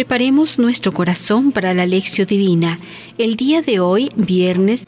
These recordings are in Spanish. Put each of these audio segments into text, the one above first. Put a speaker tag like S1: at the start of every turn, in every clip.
S1: Preparemos nuestro corazón para la lección divina. El día de hoy, viernes,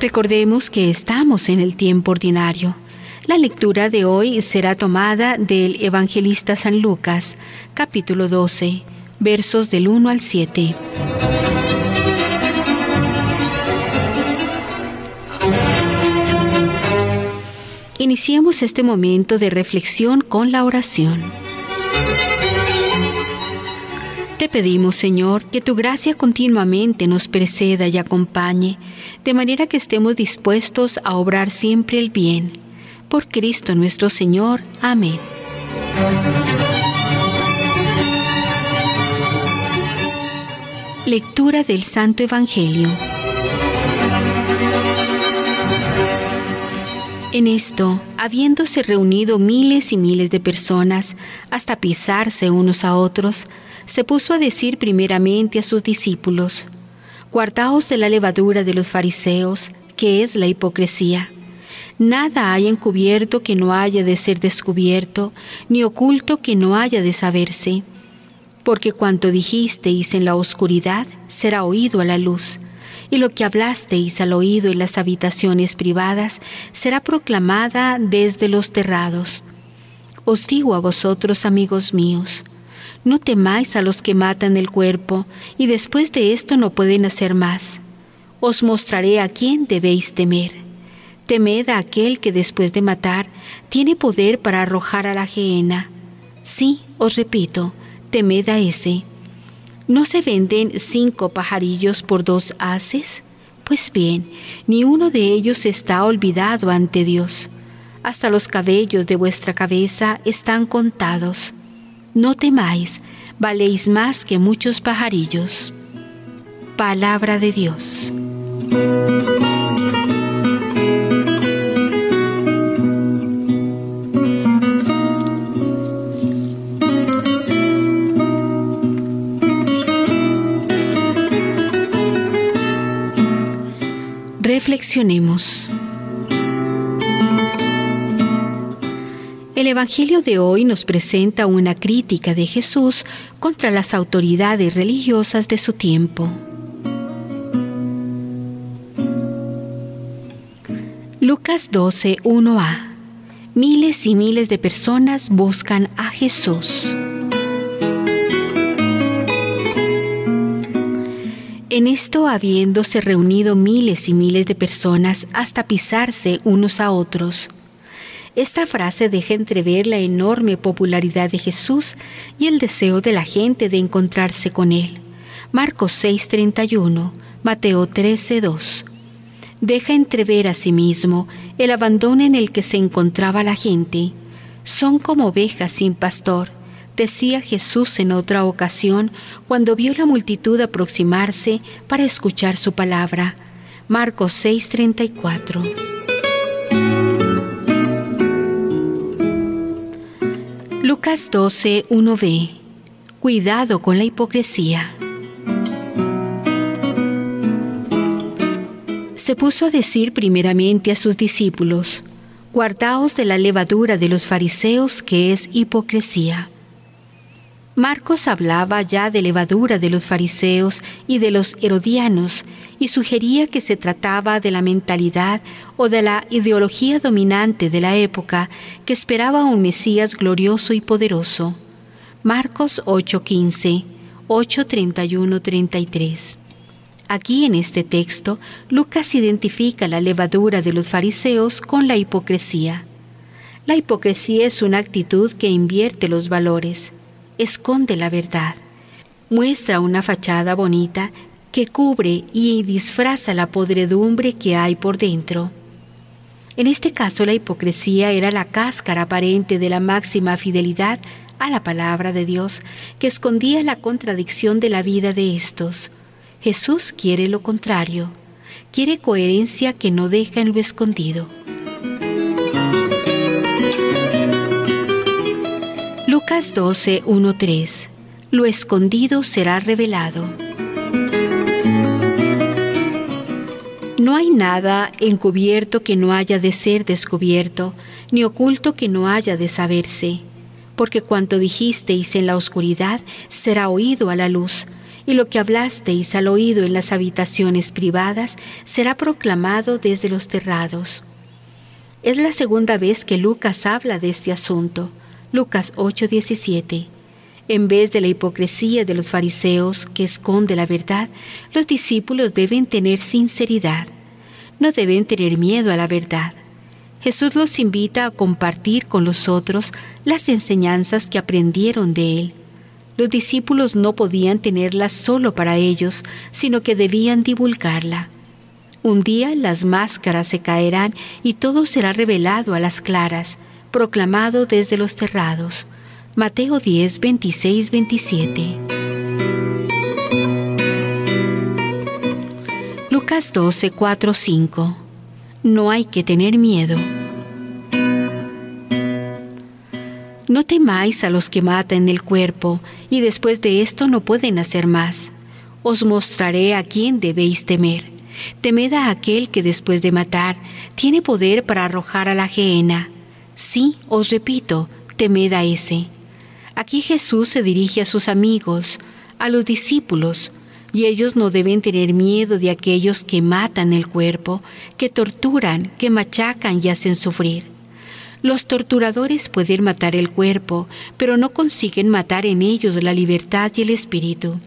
S1: recordemos que estamos en el tiempo ordinario. La lectura de hoy será tomada del Evangelista San Lucas, capítulo 12, versos del 1 al 7. Iniciemos este momento de reflexión con la oración. Te pedimos, Señor, que tu gracia continuamente nos preceda y acompañe, de manera que estemos dispuestos a obrar siempre el bien. Por Cristo nuestro Señor. Amén. Lectura del Santo Evangelio. En esto, habiéndose reunido miles y miles de personas hasta pisarse unos a otros, se puso a decir primeramente a sus discípulos, Guardaos de la levadura de los fariseos, que es la hipocresía. Nada hay encubierto que no haya de ser descubierto, ni oculto que no haya de saberse. Porque cuanto dijisteis en la oscuridad será oído a la luz, y lo que hablasteis al oído en las habitaciones privadas será proclamada desde los terrados. Os digo a vosotros, amigos míos, no temáis a los que matan el cuerpo, y después de esto no pueden hacer más. Os mostraré a quién debéis temer. Temed a aquel que después de matar tiene poder para arrojar a la gehenna. Sí, os repito, temed a ese. ¿No se venden cinco pajarillos por dos haces? Pues bien, ni uno de ellos está olvidado ante Dios. Hasta los cabellos de vuestra cabeza están contados. No temáis, valéis más que muchos pajarillos. Palabra de Dios. Reflexionemos. El Evangelio de hoy nos presenta una crítica de Jesús contra las autoridades religiosas de su tiempo. Lucas 12, 1a. Miles y miles de personas buscan a Jesús. En esto habiéndose reunido miles y miles de personas hasta pisarse unos a otros. Esta frase deja entrever la enorme popularidad de Jesús y el deseo de la gente de encontrarse con Él. Marcos 6:31, Mateo 13:2. Deja entrever asimismo el abandono en el que se encontraba la gente. Son como ovejas sin pastor decía Jesús en otra ocasión cuando vio la multitud aproximarse para escuchar su palabra. Marcos 6:34. Lucas 12, 1b. Cuidado con la hipocresía. Se puso a decir primeramente a sus discípulos, Guardaos de la levadura de los fariseos que es hipocresía. Marcos hablaba ya de levadura de los fariseos y de los herodianos y sugería que se trataba de la mentalidad o de la ideología dominante de la época que esperaba un Mesías glorioso y poderoso. Marcos 8:15, 8:31-33. Aquí en este texto, Lucas identifica la levadura de los fariseos con la hipocresía. La hipocresía es una actitud que invierte los valores esconde la verdad. Muestra una fachada bonita que cubre y disfraza la podredumbre que hay por dentro. En este caso la hipocresía era la cáscara aparente de la máxima fidelidad a la palabra de Dios que escondía la contradicción de la vida de estos. Jesús quiere lo contrario, quiere coherencia que no deja en lo escondido. Lucas 12, 3. Lo escondido será revelado. No hay nada encubierto que no haya de ser descubierto, ni oculto que no haya de saberse. porque cuanto dijisteis en la oscuridad será oído a la luz, y lo que hablasteis al oído en las habitaciones privadas será proclamado desde los terrados. Es la segunda vez que Lucas habla de este asunto. Lucas 8:17. En vez de la hipocresía de los fariseos que esconde la verdad, los discípulos deben tener sinceridad. No deben tener miedo a la verdad. Jesús los invita a compartir con los otros las enseñanzas que aprendieron de Él. Los discípulos no podían tenerla solo para ellos, sino que debían divulgarla. Un día las máscaras se caerán y todo será revelado a las claras, proclamado desde los terrados. Mateo 10, 26, 27. Lucas 12, 4, 5. No hay que tener miedo. No temáis a los que matan el cuerpo, y después de esto no pueden hacer más. Os mostraré a quién debéis temer. Temed a aquel que después de matar tiene poder para arrojar a la gehenna. Sí, os repito, temed a ese. Aquí Jesús se dirige a sus amigos, a los discípulos, y ellos no deben tener miedo de aquellos que matan el cuerpo, que torturan, que machacan y hacen sufrir. Los torturadores pueden matar el cuerpo, pero no consiguen matar en ellos la libertad y el espíritu.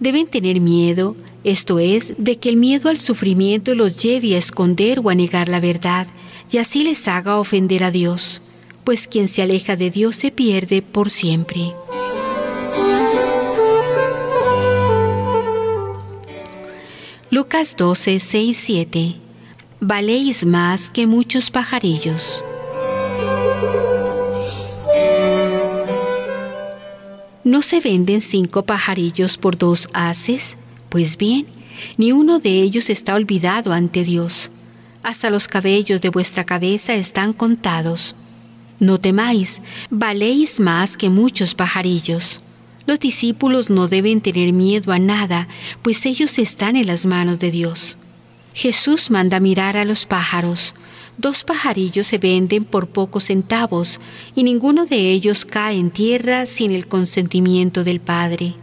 S1: Deben tener miedo, esto es, de que el miedo al sufrimiento los lleve a esconder o a negar la verdad, y así les haga ofender a Dios pues quien se aleja de Dios se pierde por siempre. Lucas 12, 6, 7. Valéis más que muchos pajarillos. ¿No se venden cinco pajarillos por dos haces? Pues bien, ni uno de ellos está olvidado ante Dios. Hasta los cabellos de vuestra cabeza están contados. No temáis, valéis más que muchos pajarillos. Los discípulos no deben tener miedo a nada, pues ellos están en las manos de Dios. Jesús manda mirar a los pájaros. Dos pajarillos se venden por pocos centavos y ninguno de ellos cae en tierra sin el consentimiento del Padre.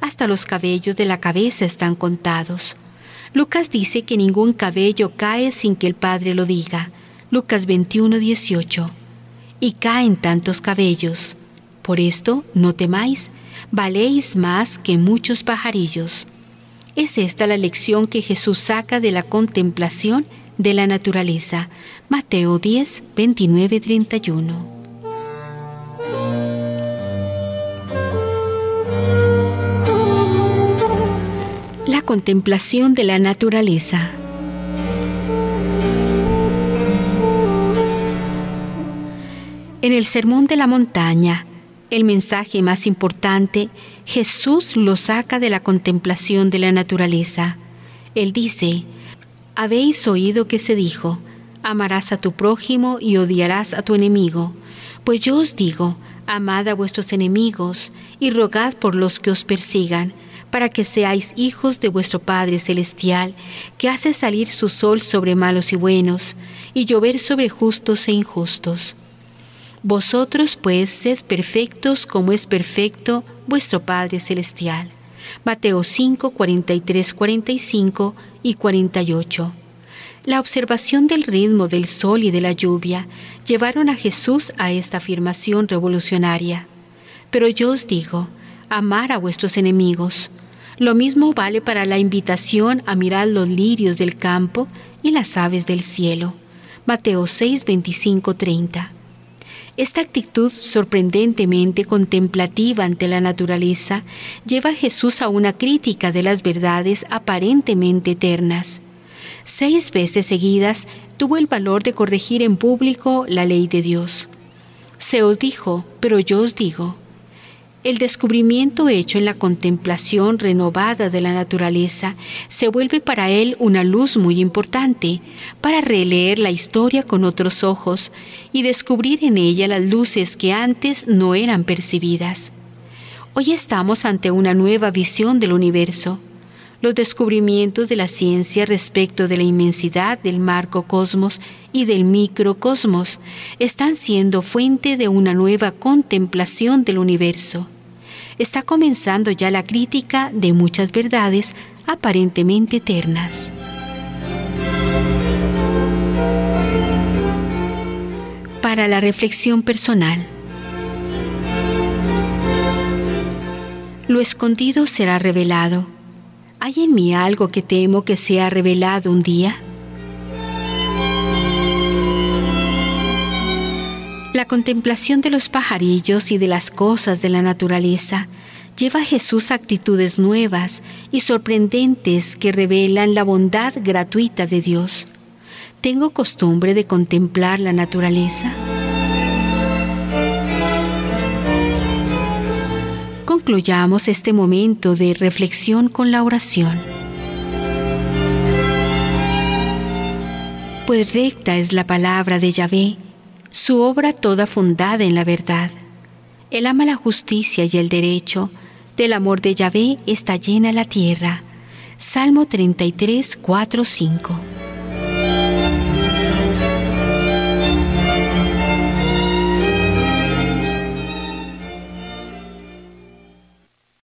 S1: Hasta los cabellos de la cabeza están contados. Lucas dice que ningún cabello cae sin que el Padre lo diga. Lucas 21, 18 y caen tantos cabellos. Por esto no temáis, valéis más que muchos pajarillos. Es esta la lección que Jesús saca de la contemplación de la naturaleza. Mateo 10, 29, 31. La contemplación de la naturaleza. En el Sermón de la Montaña, el mensaje más importante, Jesús lo saca de la contemplación de la naturaleza. Él dice, Habéis oído que se dijo, amarás a tu prójimo y odiarás a tu enemigo. Pues yo os digo, amad a vuestros enemigos y rogad por los que os persigan, para que seáis hijos de vuestro Padre Celestial, que hace salir su sol sobre malos y buenos, y llover sobre justos e injustos. Vosotros pues sed perfectos como es perfecto vuestro Padre Celestial. Mateo 5, 43, 45 y 48. La observación del ritmo del sol y de la lluvia llevaron a Jesús a esta afirmación revolucionaria. Pero yo os digo, amar a vuestros enemigos. Lo mismo vale para la invitación a mirar los lirios del campo y las aves del cielo. Mateo 6, 25, 30. Esta actitud sorprendentemente contemplativa ante la naturaleza lleva a Jesús a una crítica de las verdades aparentemente eternas. Seis veces seguidas tuvo el valor de corregir en público la ley de Dios. Se os dijo, pero yo os digo, el descubrimiento hecho en la contemplación renovada de la naturaleza se vuelve para él una luz muy importante para releer la historia con otros ojos y descubrir en ella las luces que antes no eran percibidas. Hoy estamos ante una nueva visión del universo. Los descubrimientos de la ciencia respecto de la inmensidad del macrocosmos y del microcosmos están siendo fuente de una nueva contemplación del universo. Está comenzando ya la crítica de muchas verdades aparentemente eternas. Para la reflexión personal. Lo escondido será revelado ¿Hay en mí algo que temo que sea revelado un día? La contemplación de los pajarillos y de las cosas de la naturaleza lleva a Jesús actitudes nuevas y sorprendentes que revelan la bondad gratuita de Dios. ¿Tengo costumbre de contemplar la naturaleza? concluyamos este momento de reflexión con la oración. Pues recta es la palabra de Yahvé, su obra toda fundada en la verdad. Él ama la justicia y el derecho, del amor de Yahvé está llena la tierra. Salmo 33, 4, 5.